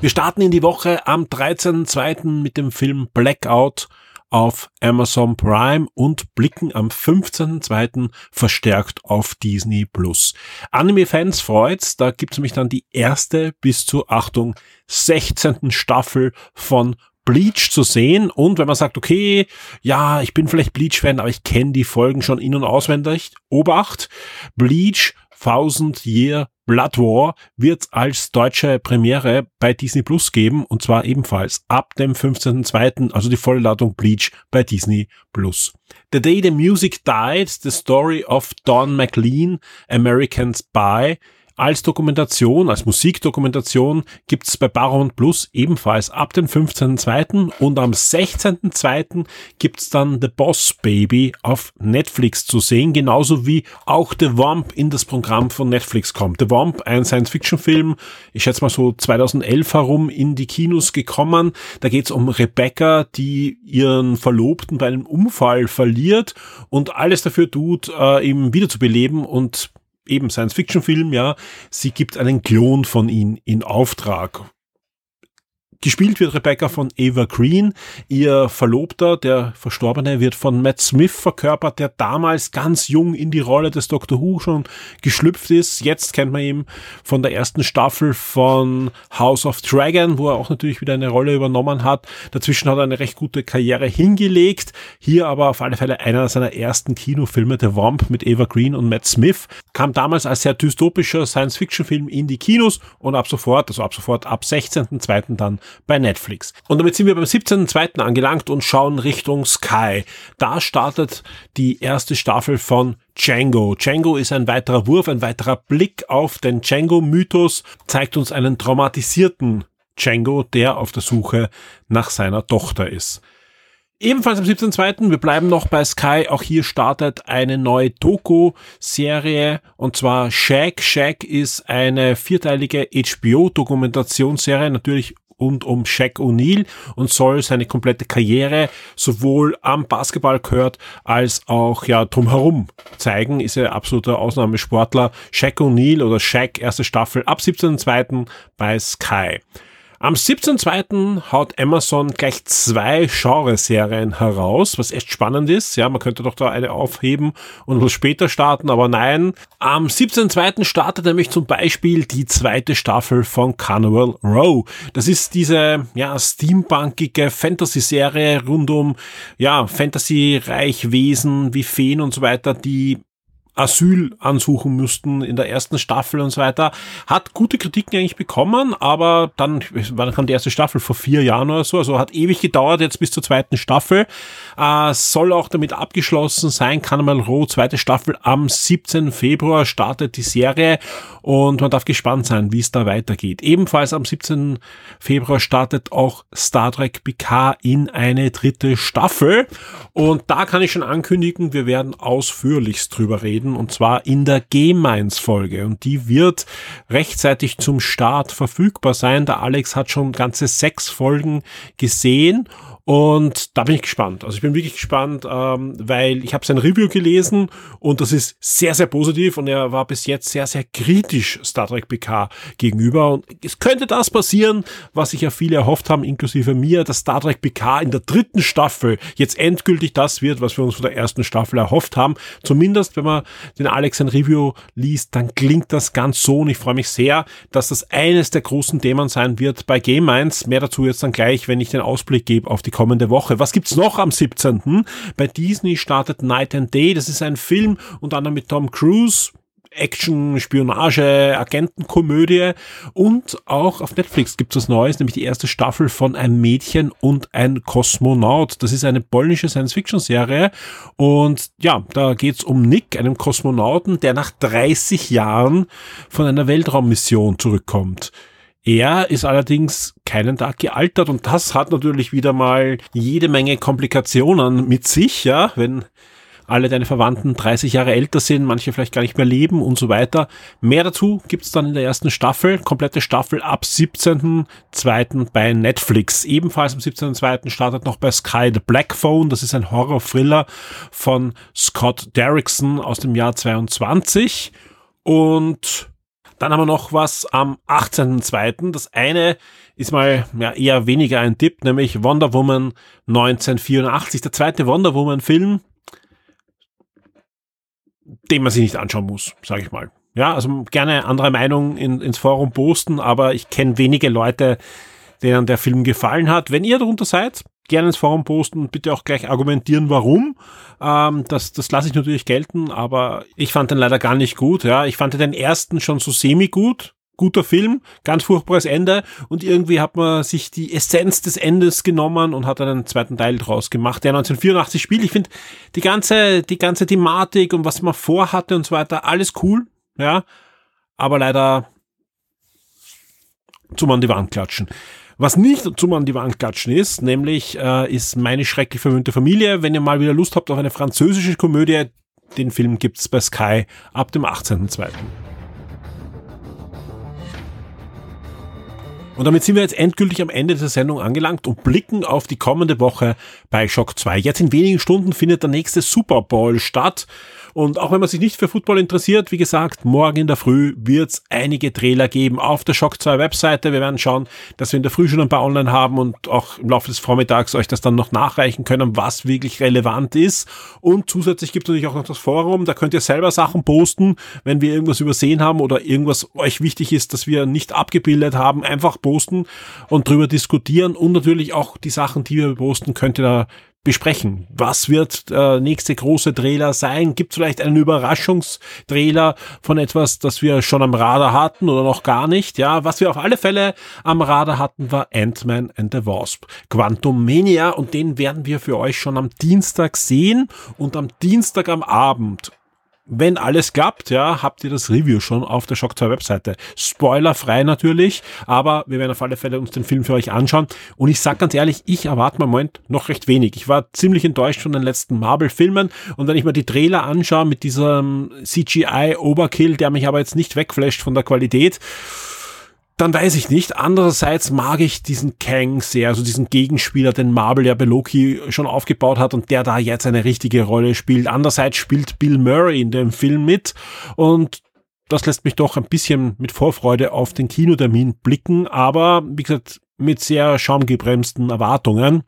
Wir starten in die Woche am 13.02. mit dem Film Blackout auf Amazon Prime und blicken am 15.02. verstärkt auf Disney Plus. Anime-Fans freut's, da gibt's nämlich dann die erste bis zur Achtung 16. Staffel von Bleach zu sehen und wenn man sagt, okay, ja, ich bin vielleicht Bleach-Fan, aber ich kenne die Folgen schon in- und auswendig, Obacht, Bleach Thousand Year Blood War wird als deutsche Premiere bei Disney Plus geben und zwar ebenfalls ab dem 15.02., also die volle Ladung Bleach bei Disney Plus. The Day the Music Died, The Story of Don McLean, American Spy, als Dokumentation, als Musikdokumentation gibt's bei Paramount Plus ebenfalls ab dem 15.02. und am 16.02. gibt's dann The Boss Baby auf Netflix zu sehen, genauso wie auch The Wamp in das Programm von Netflix kommt. The Wamp, ein Science-Fiction-Film, ich schätze mal so 2011 herum in die Kinos gekommen. Da geht's um Rebecca, die ihren Verlobten bei einem Unfall verliert und alles dafür tut, äh, ihm wiederzubeleben und eben Science-Fiction-Film, ja, sie gibt einen Klon von ihm in Auftrag. Gespielt wird Rebecca von Ava Green. Ihr Verlobter, der Verstorbene, wird von Matt Smith verkörpert, der damals ganz jung in die Rolle des Doctor Who schon geschlüpft ist. Jetzt kennt man ihn von der ersten Staffel von House of Dragon, wo er auch natürlich wieder eine Rolle übernommen hat. Dazwischen hat er eine recht gute Karriere hingelegt. Hier aber auf alle Fälle einer seiner ersten Kinofilme, The Wamp mit Ava Green und Matt Smith, kam damals als sehr dystopischer Science-Fiction-Film in die Kinos und ab sofort, also ab sofort ab 16.02. dann bei Netflix. Und damit sind wir beim 17.2. angelangt und schauen Richtung Sky. Da startet die erste Staffel von Django. Django ist ein weiterer Wurf, ein weiterer Blick auf den Django-Mythos, zeigt uns einen traumatisierten Django, der auf der Suche nach seiner Tochter ist. Ebenfalls am 17.2. Wir bleiben noch bei Sky. Auch hier startet eine neue Doku-Serie und zwar Shaq. Shaq ist eine vierteilige HBO-Dokumentationsserie, natürlich rund um Shaq O'Neal und soll seine komplette Karriere sowohl am Basketball gehört als auch ja drumherum zeigen. Ist er absoluter Ausnahmesportler. Shaq O'Neal oder Shaq erste Staffel ab 17.2. bei Sky. Am 17.2. haut Amazon gleich zwei Genreserien heraus, was echt spannend ist. Ja, man könnte doch da eine aufheben und was später starten, aber nein. Am 17.2. startet nämlich zum Beispiel die zweite Staffel von Carnival Row. Das ist diese, ja, steampunkige Fantasy-Serie rund um, ja, Fantasy-reich Wesen wie Feen und so weiter, die Asyl ansuchen müssten in der ersten Staffel und so weiter. Hat gute Kritiken eigentlich bekommen, aber dann, wann kam die erste Staffel? Vor vier Jahren oder so, also hat ewig gedauert jetzt bis zur zweiten Staffel. Äh, soll auch damit abgeschlossen sein. Carnival Row, zweite Staffel am 17. Februar startet die Serie und man darf gespannt sein, wie es da weitergeht. Ebenfalls am 17. Februar startet auch Star Trek Picard in eine dritte Staffel und da kann ich schon ankündigen, wir werden ausführlichst drüber reden reden, und zwar in der G-Mainz-Folge. Und die wird rechtzeitig zum Start verfügbar sein. Der Alex hat schon ganze sechs Folgen gesehen und da bin ich gespannt. Also ich bin wirklich gespannt, ähm, weil ich habe sein Review gelesen und das ist sehr, sehr positiv und er war bis jetzt sehr, sehr kritisch Star Trek PK gegenüber. Und es könnte das passieren, was sich ja viele erhofft haben, inklusive mir, dass Star Trek PK in der dritten Staffel jetzt endgültig das wird, was wir uns von der ersten Staffel erhofft haben. Zumindest, wenn man den Alex ein Review liest, dann klingt das ganz so und ich freue mich sehr, dass das eines der großen Themen sein wird bei Game 1. Mehr dazu jetzt dann gleich, wenn ich den Ausblick gebe auf die kommende Woche. Was gibt's noch am 17.? Bei Disney startet Night and Day. Das ist ein Film unter anderem mit Tom Cruise. Action, Spionage, Agentenkomödie und auch auf Netflix gibt es was Neues, nämlich die erste Staffel von Ein Mädchen und ein Kosmonaut. Das ist eine polnische Science-Fiction-Serie und ja, da geht's um Nick, einem Kosmonauten, der nach 30 Jahren von einer Weltraummission zurückkommt. Er ist allerdings keinen Tag gealtert und das hat natürlich wieder mal jede Menge Komplikationen mit sich, ja, wenn alle deine Verwandten 30 Jahre älter sind, manche vielleicht gar nicht mehr leben und so weiter. Mehr dazu gibt's dann in der ersten Staffel, komplette Staffel ab 17.02. bei Netflix. Ebenfalls am 17.02. startet noch bei Sky The Black Phone, das ist ein Horror-Thriller von Scott Derrickson aus dem Jahr 22 und Dann haben wir noch was am 18.02. Das eine ist mal ja, eher weniger ein Tipp, nämlich Wonder Woman 1984, der zweite Wonder Woman Film, den man sich nicht anschauen muss, sage ich mal. Ja, also gerne andere Meinung in, ins Forum posten, aber ich kenne wenige Leute, denen der Film gefallen hat. Wenn ihr darunter seid, gerne ins Forum posten und bitte auch gleich argumentieren, warum. Ähm, das das lasse ich natürlich gelten, aber ich fand den leider gar nicht gut. Ja, ich fand den ersten schon so semi gut. Guter Film, ganz furchtbares Ende und irgendwie hat man sich die Essenz des Endes genommen und hat einen zweiten Teil draus gemacht, der 1984 spielt. Ich finde die ganze, die ganze Thematik und was man vorhatte und so weiter, alles cool, ja, aber leider zum an die Wand klatschen. Was nicht zum an die Wand klatschen ist, nämlich äh, ist meine schrecklich verwöhnte Familie. Wenn ihr mal wieder Lust habt auf eine französische Komödie, den Film gibt's bei Sky ab dem 18.02. Und damit sind wir jetzt endgültig am Ende dieser Sendung angelangt und blicken auf die kommende Woche bei Shock 2. Jetzt in wenigen Stunden findet der nächste Super Bowl statt. Und auch wenn man sich nicht für Football interessiert, wie gesagt, morgen in der Früh wird es einige Trailer geben auf der Shock 2 Webseite. Wir werden schauen, dass wir in der Früh schon ein paar online haben und auch im Laufe des Vormittags euch das dann noch nachreichen können, was wirklich relevant ist. Und zusätzlich gibt es natürlich auch noch das Forum, da könnt ihr selber Sachen posten, wenn wir irgendwas übersehen haben oder irgendwas euch wichtig ist, dass wir nicht abgebildet haben, einfach posten und drüber diskutieren und natürlich auch die Sachen, die wir posten, könnt ihr da besprechen. Was wird der äh, nächste große Trailer sein? Gibt es vielleicht einen Überraschungstrailer von etwas, das wir schon am Radar hatten oder noch gar nicht? Ja, was wir auf alle Fälle am Radar hatten, war Ant-Man and the Wasp. Quantum Mania und den werden wir für euch schon am Dienstag sehen und am Dienstag am Abend wenn alles klappt, ja, habt ihr das Review schon auf der Shock 2 Webseite. Spoilerfrei natürlich, aber wir werden auf alle Fälle uns den Film für euch anschauen. Und ich sag ganz ehrlich, ich erwarte mal im Moment noch recht wenig. Ich war ziemlich enttäuscht von den letzten Marvel-Filmen und wenn ich mir die Trailer anschaue mit diesem CGI-Overkill, der mich aber jetzt nicht wegflasht von der Qualität, dann weiß ich nicht. Andererseits mag ich diesen Kang sehr, also diesen Gegenspieler, den Marvel ja bei Loki schon aufgebaut hat und der da jetzt eine richtige Rolle spielt. Andererseits spielt Bill Murray in dem Film mit und das lässt mich doch ein bisschen mit Vorfreude auf den Kinotermin blicken, aber wie gesagt, mit sehr schaumgebremsten Erwartungen.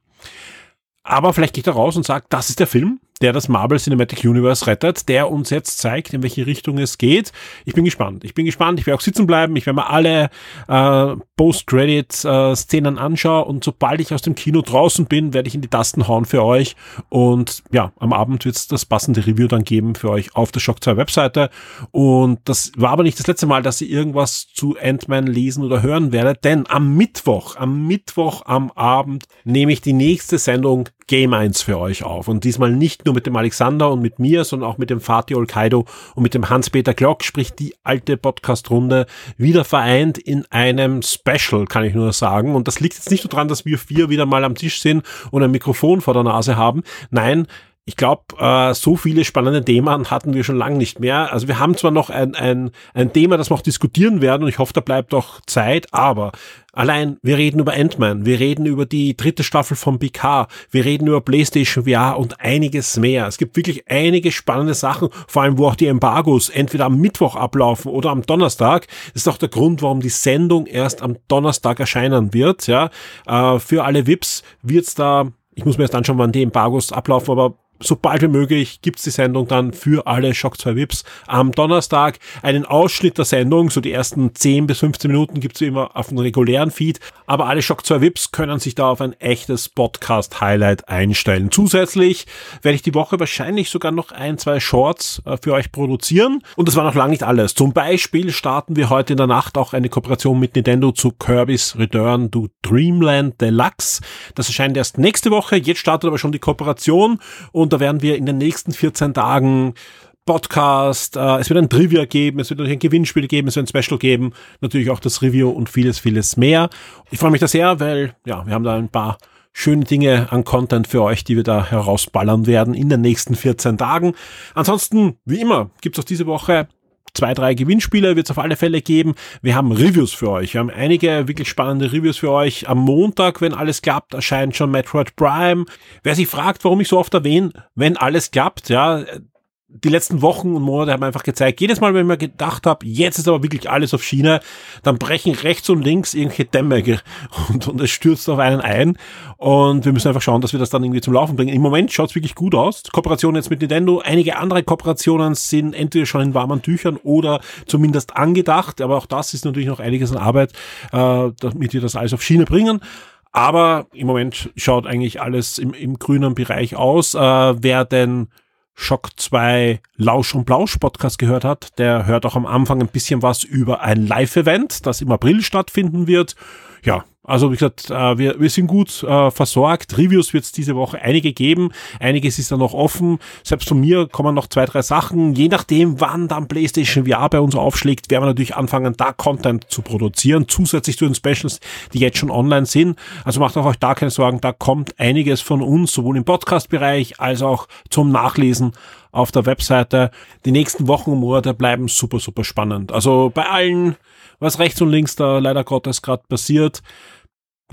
Aber vielleicht geht er raus und sagt, das ist der Film, der das Marvel Cinematic Universe rettet, der uns jetzt zeigt, in welche Richtung es geht. Ich bin gespannt. Ich bin gespannt. Ich werde auch sitzen bleiben. Ich werde mir alle äh, Post-Credit-Szenen äh, anschauen und sobald ich aus dem Kino draußen bin, werde ich in die Tasten hauen für euch. Und ja, am Abend wird es das passende Review dann geben für euch auf der Shock 2 Webseite. Und das war aber nicht das letzte Mal, dass ihr irgendwas zu Ant-Man lesen oder hören werdet, denn am Mittwoch, am Mittwoch am Abend nehme ich die nächste Sendung Game 1 für euch auf. Und diesmal nicht nur mit dem Alexander und mit mir, sondern auch mit dem Fatih Olkaido und mit dem Hans-Peter Glock, sprich die alte Podcast-Runde, wieder vereint in einem Special, kann ich nur sagen. Und das liegt jetzt nicht nur daran, dass wir vier wieder mal am Tisch sind und ein Mikrofon vor der Nase haben. Nein, ich glaube, äh, so viele spannende Themen hatten wir schon lange nicht mehr. Also wir haben zwar noch ein, ein, ein Thema, das wir auch diskutieren werden und ich hoffe, da bleibt auch Zeit, aber allein, wir reden über Ant-Man, wir reden über die dritte Staffel von PK, wir reden über PlayStation VR und einiges mehr. Es gibt wirklich einige spannende Sachen, vor allem wo auch die Embargos entweder am Mittwoch ablaufen oder am Donnerstag. Das ist auch der Grund, warum die Sendung erst am Donnerstag erscheinen wird. Ja, äh, Für alle VIPs wird's da ich muss mir erst anschauen, wann die Embargos ablaufen, aber sobald wie möglich gibt's die Sendung dann für alle Shock 2 Vips am Donnerstag. Einen Ausschnitt der Sendung, so die ersten 10 bis 15 Minuten gibt's immer auf dem regulären Feed, aber alle Shock 2 Vips können sich da auf ein echtes Podcast-Highlight einstellen. Zusätzlich werde ich die Woche wahrscheinlich sogar noch ein, zwei Shorts äh, für euch produzieren und das war noch lange nicht alles. Zum Beispiel starten wir heute in der Nacht auch eine Kooperation mit Nintendo zu Kirby's Return to Dreamland Deluxe. Das erscheint erst nächste Woche, jetzt startet aber schon die Kooperation und da werden wir in den nächsten 14 Tagen Podcast, äh, es wird ein Trivia geben, es wird natürlich ein Gewinnspiel geben, es wird ein Special geben, natürlich auch das Review und vieles, vieles mehr. Ich freue mich da sehr, weil ja, wir haben da ein paar schöne Dinge an Content für euch, die wir da herausballern werden in den nächsten 14 Tagen. Ansonsten, wie immer, gibt's auch diese Woche zwei, drei Gewinnspiele wird es auf alle Fälle geben. Wir haben Reviews für euch. Wir haben einige wirklich spannende Reviews für euch. Am Montag, wenn alles klappt, erscheint schon Metroid Prime. Wer sich fragt, warum ich so oft erwähne, wenn alles klappt, ja, die letzten Wochen und Monate haben einfach gezeigt, jedes Mal, wenn ich mir gedacht habe, jetzt ist aber wirklich alles auf Schiene, dann brechen rechts und links irgendwelche Dämme und, und es stürzt auf einen ein. Und wir müssen einfach schauen, dass wir das dann irgendwie zum Laufen bringen. Im Moment schaut es wirklich gut aus. Kooperation jetzt mit Nintendo. Einige andere Kooperationen sind entweder schon in warmen Tüchern oder zumindest angedacht. Aber auch das ist natürlich noch einiges an Arbeit, äh, damit wir das alles auf Schiene bringen. Aber im Moment schaut eigentlich alles im, im grünen Bereich aus. Äh, wer denn Schock 2 Lausch und Blausch Podcast gehört hat, der hört auch am Anfang ein bisschen was über ein Live-Event, das im April stattfinden wird. Ja, also wie gesagt, äh, wir, wir sind gut äh, versorgt. Reviews wird es diese Woche einige geben. Einiges ist da noch offen. Selbst von mir kommen noch zwei, drei Sachen. Je nachdem, wann dann PlayStation VR bei uns aufschlägt, werden wir natürlich anfangen, da Content zu produzieren, zusätzlich zu den Specials, die jetzt schon online sind. Also macht auch euch da keine Sorgen, da kommt einiges von uns, sowohl im Podcast-Bereich als auch zum Nachlesen auf der Webseite. Die nächsten Wochen und Monate bleiben super, super spannend. Also bei allen, was rechts und links da leider Gottes gerade passiert,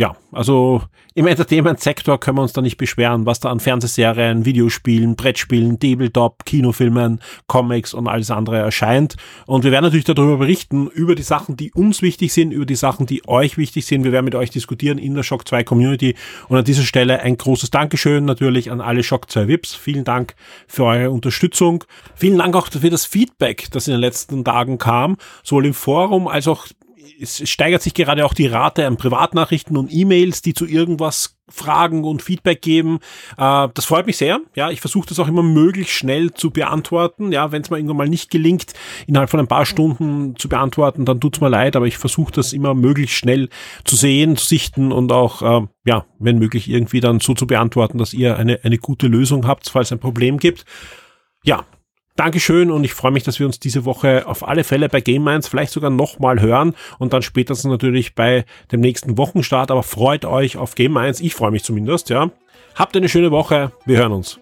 ja, also im Entertainment-Sektor können wir uns da nicht beschweren, was da an Fernsehserien, Videospielen, Brettspielen, Tabletop, Kinofilmen, Comics und alles andere erscheint. Und wir werden natürlich darüber berichten, über die Sachen, die uns wichtig sind, über die Sachen, die euch wichtig sind. Wir werden mit euch diskutieren in der Shock 2 Community. Und an dieser Stelle ein großes Dankeschön natürlich an alle Shock 2 VIPs. Vielen Dank für eure Unterstützung. Vielen Dank auch für das Feedback, das in den letzten Tagen kam, sowohl im Forum als auch es steigert sich gerade auch die Rate an Privatnachrichten und E-Mails, die zu irgendwas Fragen und Feedback geben. Äh, das freut mich sehr. Ja, ich versuche das auch immer möglichst schnell zu beantworten. Ja, wenn es mir irgendwann mal nicht gelingt, innerhalb von ein paar Stunden zu beantworten, dann tut's mir leid, aber ich versuche das immer möglichst schnell zu sehen, zu sichten und auch, äh, ja, wenn möglich irgendwie dann so zu beantworten, dass ihr eine, eine gute Lösung habt, falls es ein Problem gibt. Ja, Dankeschön und ich freue mich, dass wir uns diese Woche auf alle Fälle bei Game Minds vielleicht sogar nochmal hören und dann spätestens natürlich bei dem nächsten Wochenstart. Aber freut euch auf Game Minds. Ich freue mich zumindest, ja. Habt eine schöne Woche. Wir hören uns.